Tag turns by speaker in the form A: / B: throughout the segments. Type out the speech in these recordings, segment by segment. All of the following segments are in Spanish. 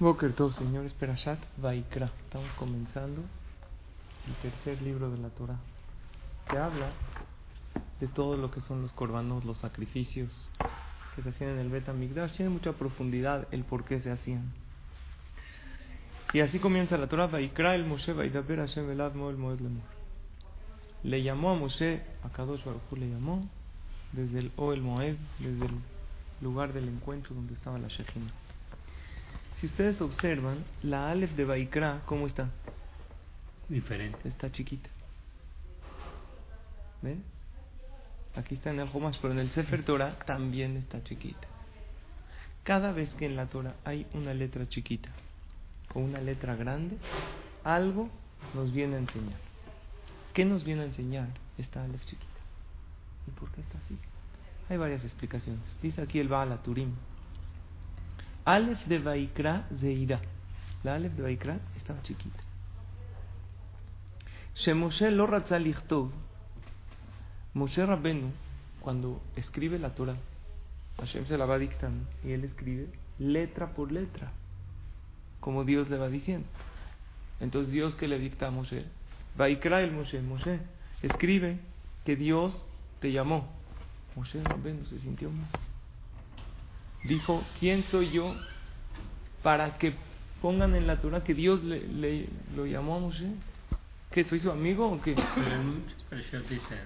A: Boker Tov, señores, Perashat Vaikra. Estamos comenzando el tercer libro de la Torah, que habla de todo lo que son los corbanos, los sacrificios que se hacían en el Bet Migdash. Tiene mucha profundidad el por qué se hacían. Y así comienza la Torah, Vaikra el Moshe, Vaidaber Hashem Elad Moed Moed Lemor. Le llamó a Moshe, a Kadosh Baruj le llamó desde el Oel Moed, desde el lugar del encuentro donde estaba la Shekhinah. Si ustedes observan, la Aleph de Vaikra, ¿cómo está?
B: Diferente.
A: Está chiquita. ¿Ven? Aquí está en el Homash, pero en el Sefer Torah también está chiquita. Cada vez que en la Torah hay una letra chiquita o una letra grande, algo nos viene a enseñar. ¿Qué nos viene a enseñar esta Aleph chiquita? ¿Y por qué está así? Hay varias explicaciones. Dice aquí el Baal Turim. Aleph de Vaikra Zeira. La Aleph de Vaikra estaba chiquita. Shemoshe lo. Moshe Rabbenu, cuando escribe la Torah, Hashem se la va dictando y él escribe letra por letra, como Dios le va diciendo. Entonces Dios que le dicta a Moshe, Vaikra el Moshe, Moshe, escribe que Dios te llamó. Moshe Rabbenu se sintió mal dijo, ¿quién soy yo para que pongan en la Torah que Dios le, le lo llamó a Moshe? ¿Que soy su amigo o qué?
B: Pero dice,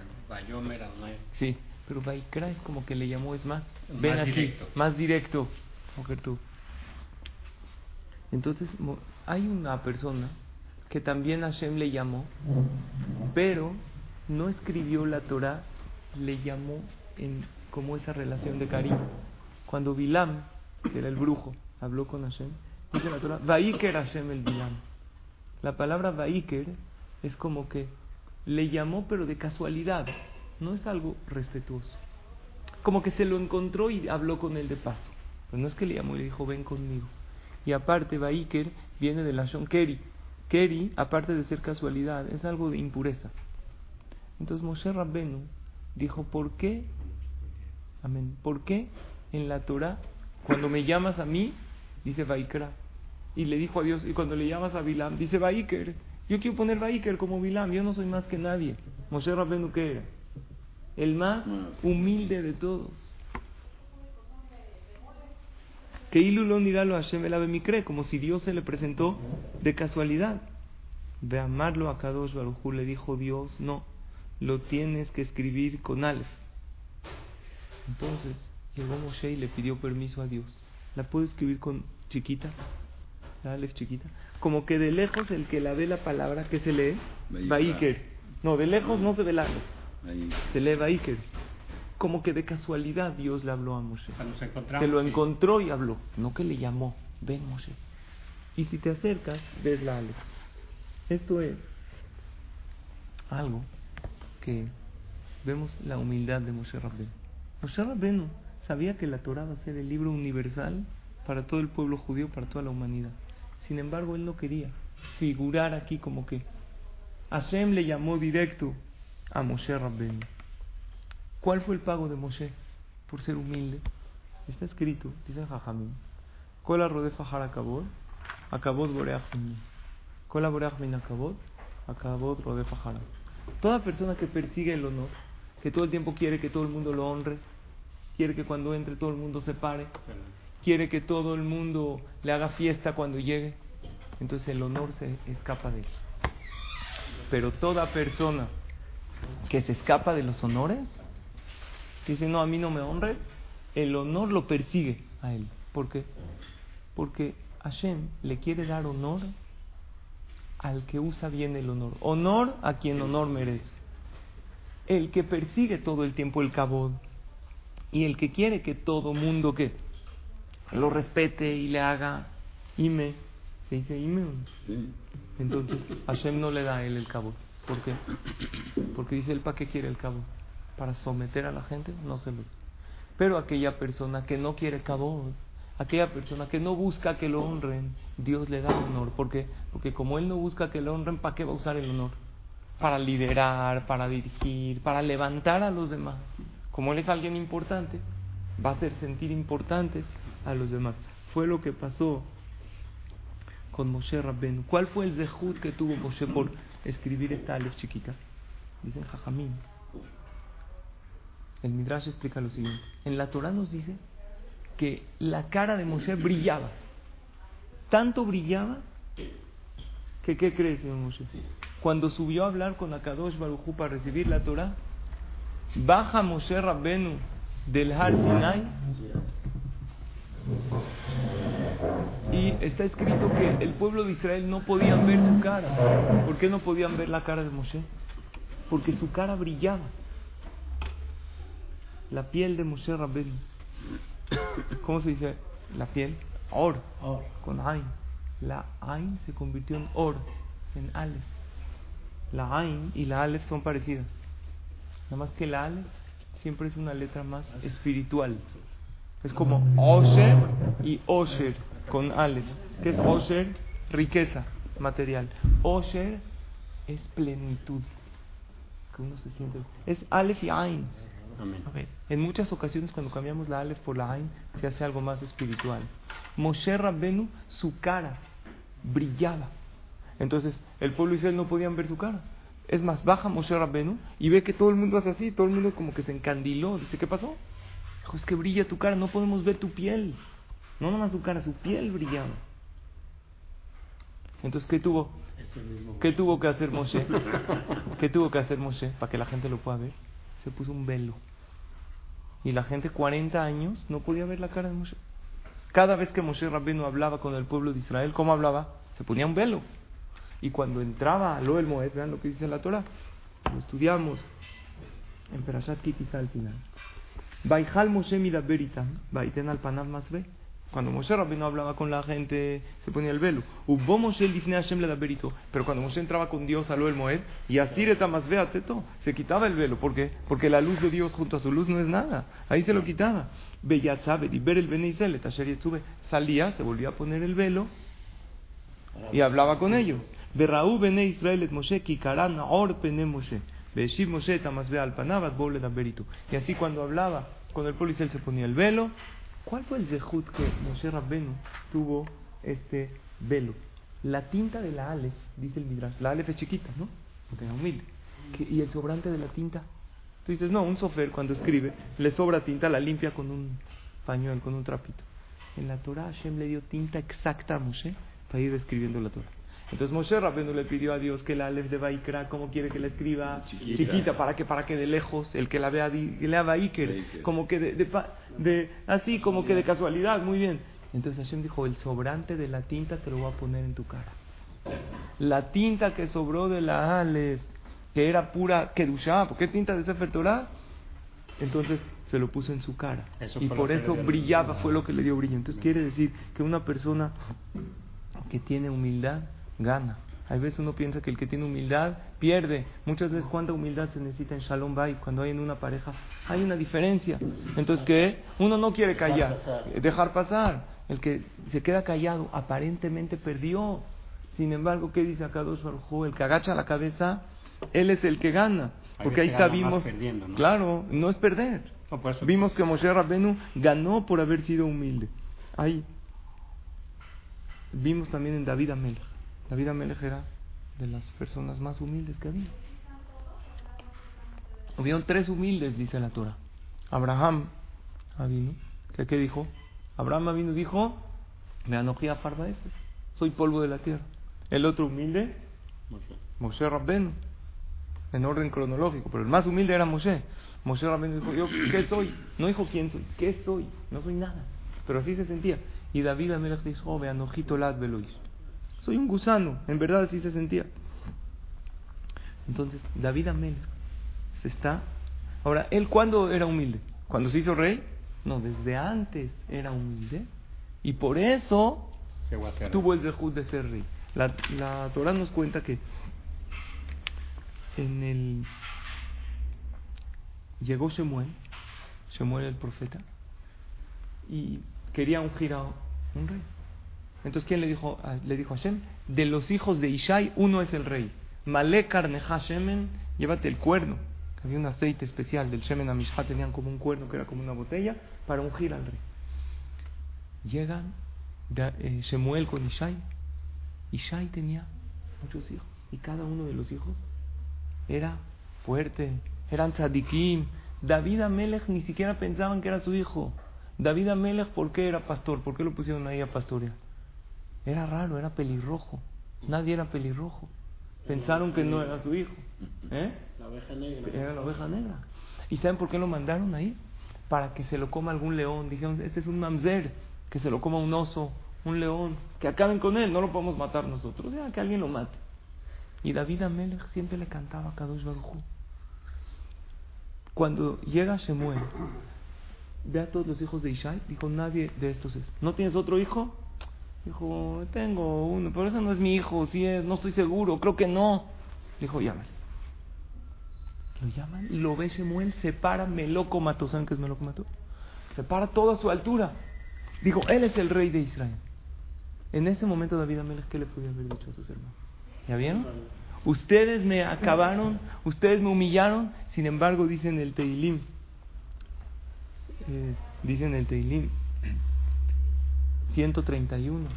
A: Sí, pero Vaikra es como que le llamó, es más,
B: Más
A: ven aquí,
B: directo.
A: más directo, mujer tú. Entonces, hay una persona que también Hashem le llamó, pero no escribió la Torah, le llamó en como esa relación de cariño. Cuando Bilam, que era el brujo, habló con Hashem, dice la Torah, Vaiker Hashem el Bilam. La palabra Vaiker es como que le llamó pero de casualidad, no es algo respetuoso. Como que se lo encontró y habló con él de paso. Pero no es que le llamó y le dijo, ven conmigo. Y aparte, Vaiker viene de la Shon Keri. Keri, aparte de ser casualidad, es algo de impureza. Entonces Moshe Rabbenu dijo, ¿por qué? Amén. ¿Por qué en la Torah, cuando me llamas a mí, dice Vaikra? Y le dijo a Dios, y cuando le llamas a Bilam, dice Vaiker. Yo quiero poner Vaiker como Bilam, yo no soy más que nadie. Moshe Rabbenu, ¿qué era? El más humilde de todos. Que Ilulón dirá lo Hashem el como si Dios se le presentó de casualidad. De amarlo a Kadosh Barujú le dijo Dios, no, lo tienes que escribir con Aleph. Entonces llegó Moshe y le pidió permiso a Dios. ¿La puedo escribir con chiquita? La Aleph chiquita. Como que de lejos el que la ve la palabra que se lee. Vaiker. No, de lejos no se ve la se lee Vaiker. Como que de casualidad Dios le habló a Moshe. Se lo encontró y habló, no que le llamó. Ven, Moshe. Y si te acercas, ves la Aleph. Esto es algo que vemos la humildad de Moshe Rabbenu. Moshe Rabbenu sabía que la Torah va a ser el libro universal para todo el pueblo judío, para toda la humanidad. Sin embargo, él no quería figurar aquí como que Hashem le llamó directo a Moshe Rabbenu. ¿Cuál fue el pago de Moshe por ser humilde? Está escrito, dice Jajamim. Kola harakabod, akabod minni. Kola akabod, akabod rodefa hara. Toda persona que persigue el honor, que todo el tiempo quiere que todo el mundo lo honre, quiere que cuando entre todo el mundo se pare, quiere que todo el mundo le haga fiesta cuando llegue, entonces el honor se escapa de él. Pero toda persona que se escapa de los honores, que dice, no, a mí no me honre, el honor lo persigue a él. ¿Por qué? Porque Hashem le quiere dar honor al que usa bien el honor. Honor a quien honor merece. El que persigue todo el tiempo el cabod y el que quiere que todo mundo que lo respete y le haga Ime, ¿se dice Ime?
C: Sí.
A: Entonces Hashem no le da a él el cabo. ¿Por qué? Porque dice él, ¿para qué quiere el cabo? Para someter a la gente, no se lo da. Pero aquella persona que no quiere cabo, aquella persona que no busca que lo honren, Dios le da honor. ¿Por qué? Porque como él no busca que lo honren, ¿para qué va a usar el honor? Para liderar, para dirigir, para levantar a los demás. Como él es alguien importante, va a hacer sentir importantes a los demás. Fue lo que pasó con Moshe Rabbenu. ¿Cuál fue el zehut que tuvo Moshe por escribir esta alef chiquita? Dicen Jajamín. El Midrash explica lo siguiente. En la Torah nos dice que la cara de Moshe brillaba. Tanto brillaba que, ¿qué crees, señor Moshe? Cuando subió a hablar con Akadosh Barujú para recibir la Torah, baja Moshe Rabbenu del Har Sinai y está escrito que el pueblo de Israel no podían ver su cara. ¿Por qué no podían ver la cara de Moshe? Porque su cara brillaba. La piel de Moshe Rabbenu. ¿Cómo se dice la piel? Or. Con Ain. La Ain se convirtió en Or, en Aleph. La Ain y la Aleph son parecidas. Nada más que la Aleph siempre es una letra más espiritual. Es como Osher y Osher con Aleph. ¿Qué es Osher? Riqueza material. Osher es plenitud. Que uno se siente. Es Aleph y Ain.
B: Amén.
A: A ver, en muchas ocasiones cuando cambiamos la Aleph por la Ain se hace algo más espiritual. Moshe Rabbenu, su cara brillaba. Entonces el pueblo Israel no podían ver su cara. Es más, baja Moshe Rabbenu y ve que todo el mundo hace así, todo el mundo como que se encandiló. Dice, ¿qué pasó? Dijo, es que brilla tu cara, no podemos ver tu piel. No nomás su cara, su piel brillaba. Entonces, ¿qué tuvo? ¿Qué tuvo que hacer Moshe? ¿Qué tuvo que hacer Moshe para que la gente lo pueda ver? Se puso un velo. Y la gente 40 años no podía ver la cara de Moshe. Cada vez que Moshe Rabbenu hablaba con el pueblo de Israel, ¿cómo hablaba? Se ponía un velo. Y cuando entraba a Loel Moed, vean lo que dice la Torah, lo estudiamos en Perashat Kitisa al final. Baijal Moshe midaberitam, baiten al panav masbe. Cuando Moshe Rabbeinu hablaba con la gente, se ponía el velo. Hubo Moshe lifnei Hashem. Pero cuando Moshe entraba con Dios a lo el Moed, y así masbe atzeto, se quitaba el velo. ¿Por qué? Porque la luz de Dios junto a su luz no es nada. Ahí se lo quitaba. Beyatzabe, y ver el Bene Israel, Tasher Yetzube. Salía, se volvía a poner el velo y hablaba con ellos. Berraú Bene Israel et Moshe, Kikaran Or Pene Moshe. Beshiv Moshe tamasbe al panavat bole daberito. Y así cuando hablaba con el pueblo Israel se ponía el velo. ¿Cuál fue el zehut que Moshe Rabbenu tuvo este velo? La tinta de la Aleph, dice el Midrash. La Aleph es chiquita, ¿no? Porque era humilde. ¿Qué- ¿Y el sobrante de la tinta? Tú dices, no, un sofer cuando escribe, le sobra tinta, la limpia con un pañuelo, con un trapito. En la Torah Hashem le dio tinta exacta a Moshe para ir escribiendo la Torah. Entonces Moshe Rabbeinu le pidió a Dios que la Aleph de Baikra, como quiere que la escriba?
C: Chiquita.
A: para que para que de lejos el que la vea que lea Baiker, como que de, de, de- así como que de casualidad, muy bien. Entonces Hashem dijo, el sobrante de la tinta te lo voy a poner en tu cara. La tinta que sobró de la Aleph, que era pura Kedushá, ¿por qué tinta de Sefer Torah? Entonces se lo puso en su cara.
B: Eso
A: y por eso brillaba, fue lo que le dio brillo. Entonces quiere decir que una persona que tiene humildad gana. Hay veces uno piensa que el que tiene humildad pierde. Muchas veces cuánta humildad se necesita en Shalom Bayit, cuando hay en una pareja, hay una diferencia. Entonces que uno no quiere callar, eh, dejar pasar. El que se queda callado aparentemente perdió. Sin embargo, ¿qué dice acá dos El que agacha la cabeza, él es el que gana. Porque ahí está vimos, claro, no es perder.
B: No,
A: Vimos que Moshe Rabbenu ganó por haber sido humilde. Ahí vimos también en David Amelech. David Amelech era de las personas más humildes que había. Hubieron tres humildes, dice la Torah. Abraham Avinu, que qué dijo? Abraham Avinu dijo, me anojía farba soy polvo de la tierra. El otro humilde,
B: Moshe.
A: Moshe Rabbenu, en orden cronológico, pero el más humilde era Moshe. Moshe Rabbenu dijo, yo, ¿qué soy? No dijo quién soy, ¿qué soy? No soy nada. Pero así se sentía. Y David Amelech dijo, oh, vean, ojito lad velois. Soy un gusano, en verdad así se sentía. Entonces, David Amelech se está... Ahora, ¿él cuándo era humilde? ¿Cuando se hizo rey? No, desde antes era humilde. Y por eso tuvo el dejud de ser rey. La, la Torah nos cuenta que en el llegó Shemuel, Shemuel el profeta, y quería ungir a un rey. Entonces, ¿quién le dijo, le dijo a Hashem? De los hijos de Ishai, uno es el rey. Malek Karneja Shemen, llévate el cuerno. Había un aceite especial del Shemen Amishá, tenían como un cuerno que era como una botella, para ungir al rey. Llegan eh, Shemuel con Ishai. Ishai tenía muchos hijos, y cada uno de los hijos era fuerte, eran tzadikim. David Amelech ni siquiera pensaban que era su hijo. David Amelech, ¿por qué era pastor? ¿Por qué lo pusieron ahí a pastorear? Era raro, era pelirrojo. Nadie era pelirrojo. Pensaron que no era su hijo. ¿Eh?
B: La oveja negra.
A: Era la oveja negra. ¿Y saben por qué lo mandaron ahí? Para que se lo coma algún león. Dijeron, este es un mamzer, que se lo coma un oso, un león, que acaben con él, no lo podemos matar nosotros, ya que alguien lo mate. Y David Amelech siempre le cantaba a Kadosh Baruj. Cuando llega Shemuel, ve a todos los hijos de Ishai, dijo, nadie de estos es. ¿No tienes otro hijo? Dijo, tengo uno, pero ese no es mi hijo, si es, no estoy seguro, creo que no. Dijo, llámale. Lo llaman, lo ve Shemuel, se para, Meloco mató. ¿Saben qué es Meloco mató? Se para toda a su altura. Dijo, él es el rey de Israel. En ese momento David Amelech, ¿qué le podía haber dicho a sus hermanos? ¿Ya vieron? Ustedes me acabaron, ustedes me humillaron, sin embargo dicen el Teilim, eh, dicen el Teilim 131,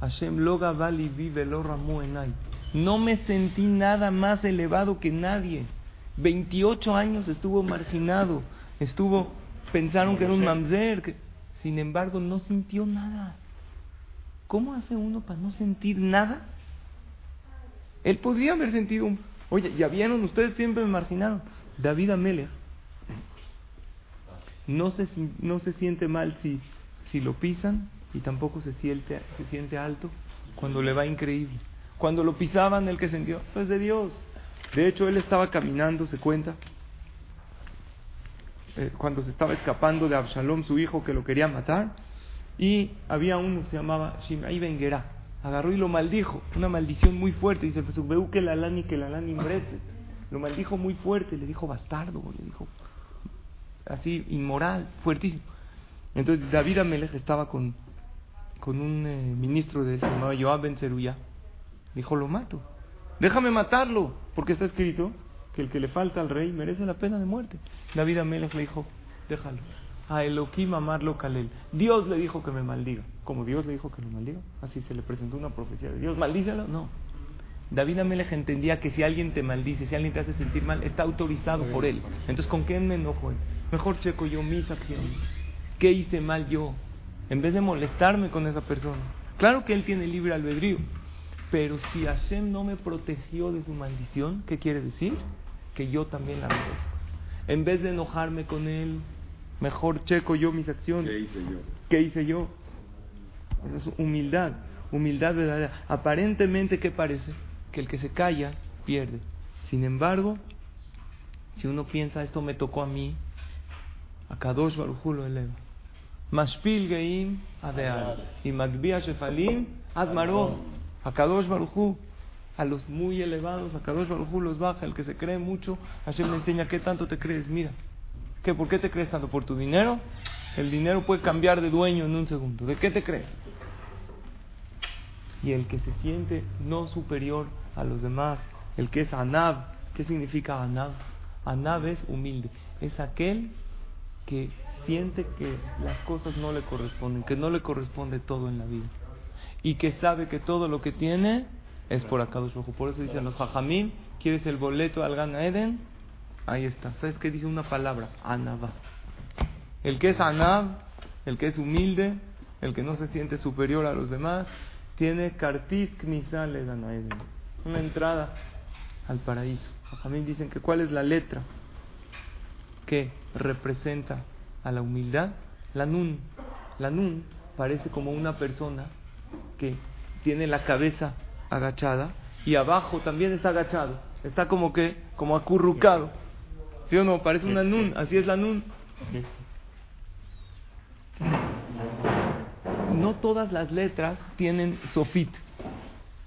A: Hashem loga vali vive lo ramu enai. No me sentí nada más elevado que nadie. 28 años estuvo marginado, estuvo, pensaron que era un mamzer, que, sin embargo no sintió nada. ¿Cómo hace uno para no sentir nada? Él podría haber sentido un... Oye, ya vieron, ustedes siempre me marginaron. David Amelech no se, no se siente mal si, si lo pisan y tampoco se siente, se siente alto cuando le va increíble. Cuando lo pisaban, el que sintió, pues de Dios. De hecho, él estaba caminando, se cuenta, eh, cuando se estaba escapando de Absalom, su hijo, que lo quería matar, y había uno que se llamaba Shimei Ben. Agarró y lo maldijo, una maldición muy fuerte. Dice, pues, veu que la lani que la lani bretzet". Lo maldijo muy fuerte, le dijo bastardo, le dijo así inmoral, fuertísimo. Entonces David Amelech estaba con, con un eh, ministro de se llamaba Joab Ben. Dijo, lo mato. Déjame matarlo, porque está escrito que el que le falta al rey merece la pena de muerte. David Amelech le dijo, déjalo. A Elohim amarlo Kalel. Dios le dijo que me maldiga. Como Dios le dijo que lo maldiga, así se le presentó una profecía de Dios. Maldícelo, no. David Amelech entendía que si alguien te maldice, si alguien te hace sentir mal, está autorizado por él. Entonces, ¿con qué me enojo? Mejor checo yo mis acciones. ¿Qué hice mal yo? En vez de molestarme con esa persona. Claro que él tiene libre albedrío. Pero si Hashem no me protegió de su maldición, ¿qué quiere decir? Que yo también la merezco. En vez de enojarme con él, mejor checo yo mis acciones.
C: ¿Qué hice yo?
A: ¿Qué hice yo? Eso es humildad, humildad verdadera. Aparentemente, ¿qué parece? Que el que se calla pierde. Sin embargo, si uno piensa, esto me tocó a mí, a Kadosh Baruj lo eleva. Mashpil Geim Adeal y Magbia Shefalim Admarón. A Kadosh Baruj Hu, a los muy elevados, a Kadosh Baruj Hu los baja. El que se cree mucho, Hashem le enseña qué tanto te crees. Mira, ¿qué, ¿por qué te crees tanto? ¿Por tu dinero? El dinero puede cambiar de dueño en un segundo. ¿De qué te crees? Y el que se siente no superior a los demás, el que es Anab, ¿qué significa Anab? Anab es humilde, es aquel que siente que las cosas no le corresponden, que no le corresponde todo en la vida y que sabe que todo lo que tiene es por acá Por eso dicen los Jajamim, ¿quieres el boleto al Gan Eden? Ahí está. ¿Sabes qué dice una palabra? Anabá. El que es Anab, el que es humilde, el que no se siente superior a los demás, tiene Kartis Knisal le Gan Eden. Una entrada al paraíso. Jajamim dicen que cuál es la letra que representa a la humildad. La Nun. La Nun parece como una persona que tiene la cabeza agachada y abajo también está agachado. Está como que, como acurrucado. ¿Sí o no? Parece una nun, así es la nun. No todas las letras tienen sofit.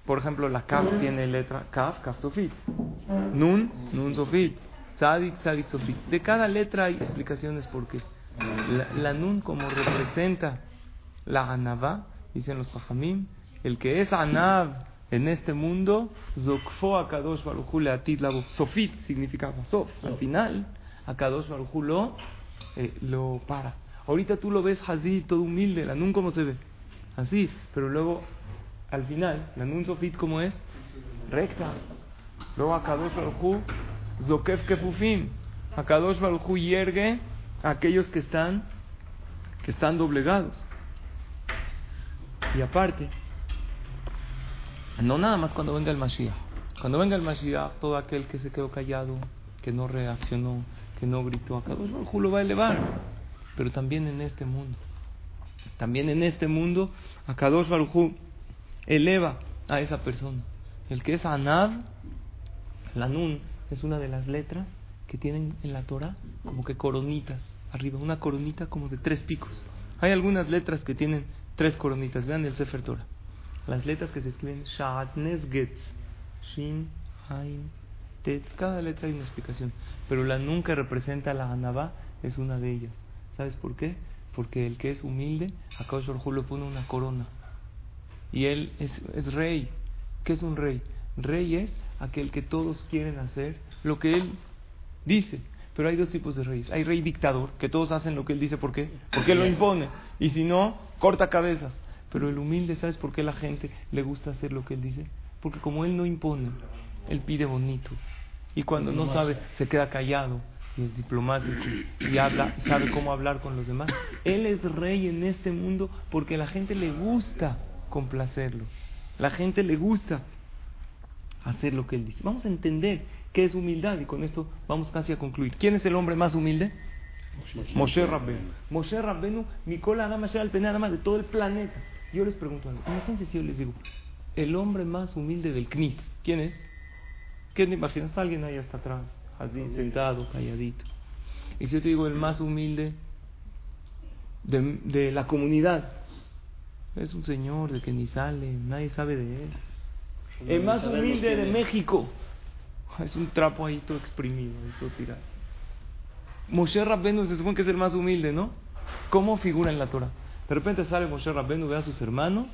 A: Por ejemplo, la kaf tiene letra kaf, kaf sofit. Nun, nun sofit. Tzadik, tzadik sofit. De cada letra hay explicaciones por qué. La, la nun como representa la anava, dicen los hajamim, el que es anav en este mundo, zokfo a Kadosh Baruchu le atit la Sofit significa sof. Al final, a Kadosh Baruchu lo, eh, lo para. Ahorita tú lo ves así, todo humilde, la nun como se ve. Así, pero luego, al final, la nun Sofit como es? Recta. Luego a Kadosh Baruchu, zokef kefufim. A Kadosh Baruchu hiergue a aquellos que están, que están doblegados. Y aparte, no nada más cuando venga el Mashiach. Cuando venga el Mashiach, todo aquel que se quedó callado, que no reaccionó, que no gritó, a Kadosh Baruj Hu lo va a elevar. Pero también en este mundo. También en este mundo, a Kadosh Baruj Hu eleva a esa persona. El que es Anad, la Nun, es una de las letras tienen en la Torah como que coronitas arriba, una coronita como de tres picos. Hay algunas letras que tienen tres coronitas. Vean el Sefer Torah. Las letras que se escriben Sha'atnes Getz, Shin, Tet. Cada letra hay una explicación. Pero la nunca representa la Anabá es una de ellas. ¿Sabes por qué? Porque el que es humilde, a Kaush le pone una corona. Y él es, es rey. ¿Qué es un rey? Rey es aquel que todos quieren hacer lo que él dice. Pero hay dos tipos de reyes. Hay rey dictador, que todos hacen lo que él dice. ¿Por qué? Porque él lo impone. Y si no, corta cabezas. Pero el humilde, ¿sabes por qué la gente le gusta hacer lo que él dice? Porque como él no impone, él pide bonito. Y cuando no sabe, se queda callado y es diplomático y habla, sabe cómo hablar con los demás. Él es rey en este mundo porque la gente le gusta complacerlo. La gente le gusta hacer lo que él dice. Vamos a entender qué es humildad y con esto vamos casi a concluir. ¿Quién es el hombre más humilde? Moshe Rabbenu. Moshe Rabbenu, Nicola nada más al nada más de todo el planeta. Yo les pregunto algo. Imagínense si yo les digo, el hombre más humilde del CNIS, ¿quién es? ¿Quién te imaginas? Alguien ahí hasta atrás, así, sentado, calladito. Y si yo te digo el más humilde de, de la comunidad, es un señor de que ni sale, nadie sabe de él. El más humilde de México, es un trapo ahí todo exprimido, ahí todo tirado. Moshe Rabbenu se supone que es el más humilde, ¿no? ¿Cómo figura en la Torah? De repente sale Moshe Rabbenu, ve a sus hermanos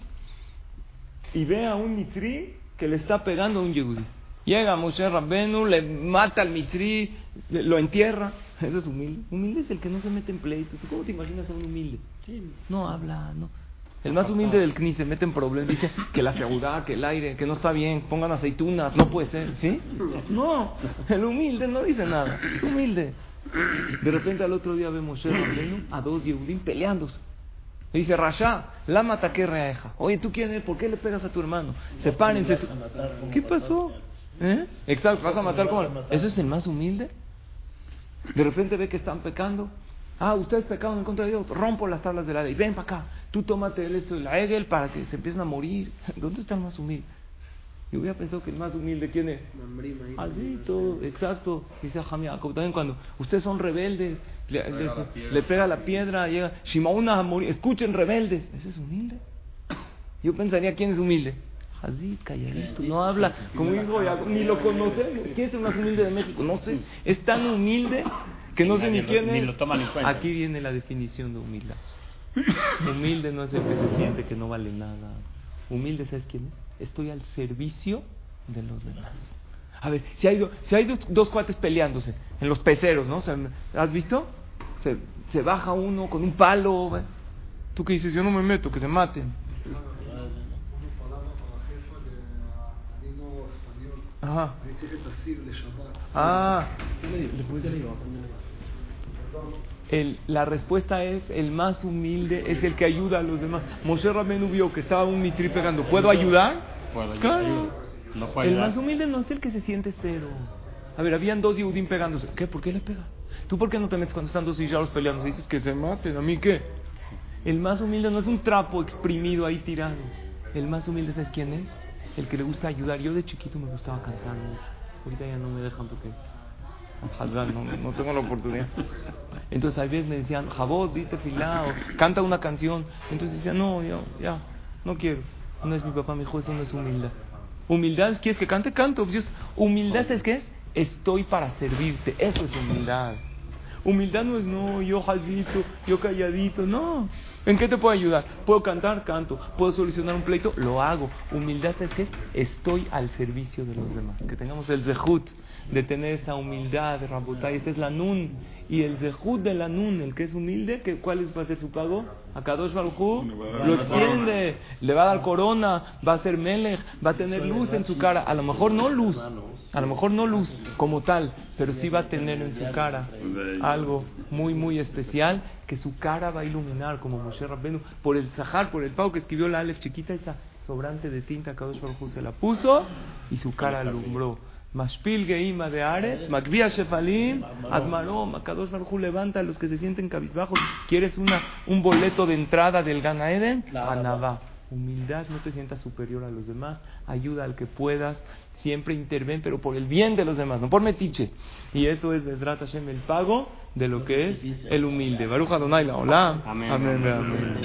A: y ve a un mitri que le está pegando a un yehudi. Llega Moshe Rabbenu, le mata al mitri, lo entierra. Eso es humilde. Humilde es el que no se mete en pleitos. ¿Cómo te imaginas a un humilde? No habla, no. El más humilde del CNI se mete en problemas, dice que la seguridad, que el aire, que no está bien, pongan aceitunas, no puede ser, ¿sí? No, el humilde no dice nada, es humilde. De repente al otro día ve Moshe Rabbenu a dos Yehudim peleándose. Le dice, Rasha, la mata que reaja. Oye, ¿tú quién eres? ¿Por qué le pegas a tu hermano? Sepárense. ¿Qué pasó? ¿Eh? Exacto, vas a matar como... ¿Eso es el más humilde? De repente ve que están pecando. Ah, ustedes pecaron en contra de Dios. Rompo las tablas de la ley. Ven para acá. Tú tómate el esto de la Egel para que se empiecen a morir. ¿Dónde está el más humilde? Yo hubiera pensado que el más humilde, ¿quién es? Así, todo, exacto. Dice Jacob también cuando ustedes son rebeldes, le, le, le pega la piedra, llega Shimauna a morir. Escuchen, rebeldes. ¿Ese es humilde? Yo pensaría, ¿quién es humilde? Así, calladito, no habla. Como dijo ni lo conocemos. ¿Quién es el más humilde de México? No sé. Es tan humilde que no sé ni quién es. Aquí viene la definición de humildad. Humilde no es el que se siente que no vale nada. Humilde, ¿sabes quién es? Estoy al servicio de los demás. A ver, si hay, do, si hay dos, dos, cuates peleándose en los peceros, ¿no? ¿Has visto? Se, se, baja uno con un palo. ¿Tú qué dices? Yo no me meto, que se maten. Ajá. Ah. El, la respuesta es el más humilde es el que ayuda a los demás. Moshe Rabenu vio que estaba un mitri pegando. ¿Puedo ayudar? Claro. El más humilde no es el que se siente cero. A ver, habían dos Yehudim pegándose. ¿Qué? ¿Por qué le pega? ¿Tú por qué no te metes cuando están dos hijaros peleando? Dices que se maten. ¿A mí qué? El más humilde no es un trapo exprimido ahí tirado. El más humilde, ¿sabes quién es? El que le gusta ayudar. Yo de chiquito me gustaba cantar. Ahorita ya no me dejan porque... No, no tengo la oportunidad. Entonces a veces me decían, Jabot, dite filao, canta una canción. Entonces decía, no, ya, ya, no quiero. No es mi papá, mi hijo, eso no es humildad. Humildad, ¿quieres que cante? Canto. Dios, humildad es qué es? Estoy para servirte. Eso es humildad. Humildad no es, no, yo jalito, yo calladito, no. ¿En qué te puedo ayudar? ¿Puedo cantar? Canto. ¿Puedo solucionar un pleito? Lo hago. Humildad es que estoy al servicio de los demás. Que tengamos el zehut de tener esa humildad, Rabotay. Esa es la nun. Y el zehut de la nun, el que es humilde, que, ¿cuál es, va a ser su pago? A Kadosh Baruj lo extiende, le va a dar corona, va a ser melech, va a tener luz en su cara. A lo mejor no luz, a lo mejor no luz como tal, pero sí va a tener en su cara algo muy, muy especial que su cara va a iluminar como Moshe Rabbenu por el Sahar, por el pau que escribió la Aleph chiquita, esa sobrante de tinta Kadosh Baruj se la puso y su cara alumbró. Mashpil Geima de Ares, Magvia Shefalim, Admarom, Akadosh Baruj levanta a los que se sienten cabizbajos. ¿Quieres una, un boleto de entrada del Gana Eden? Anabá. Humildad, no te sientas superior a los demás, ayuda al que puedas, siempre interven, pero por el bien de los demás, no por metiche. Y eso es Besrat Hashem, el pago de lo que es el humilde. Baruch Adonai la.
B: Amén.
A: amén. amén.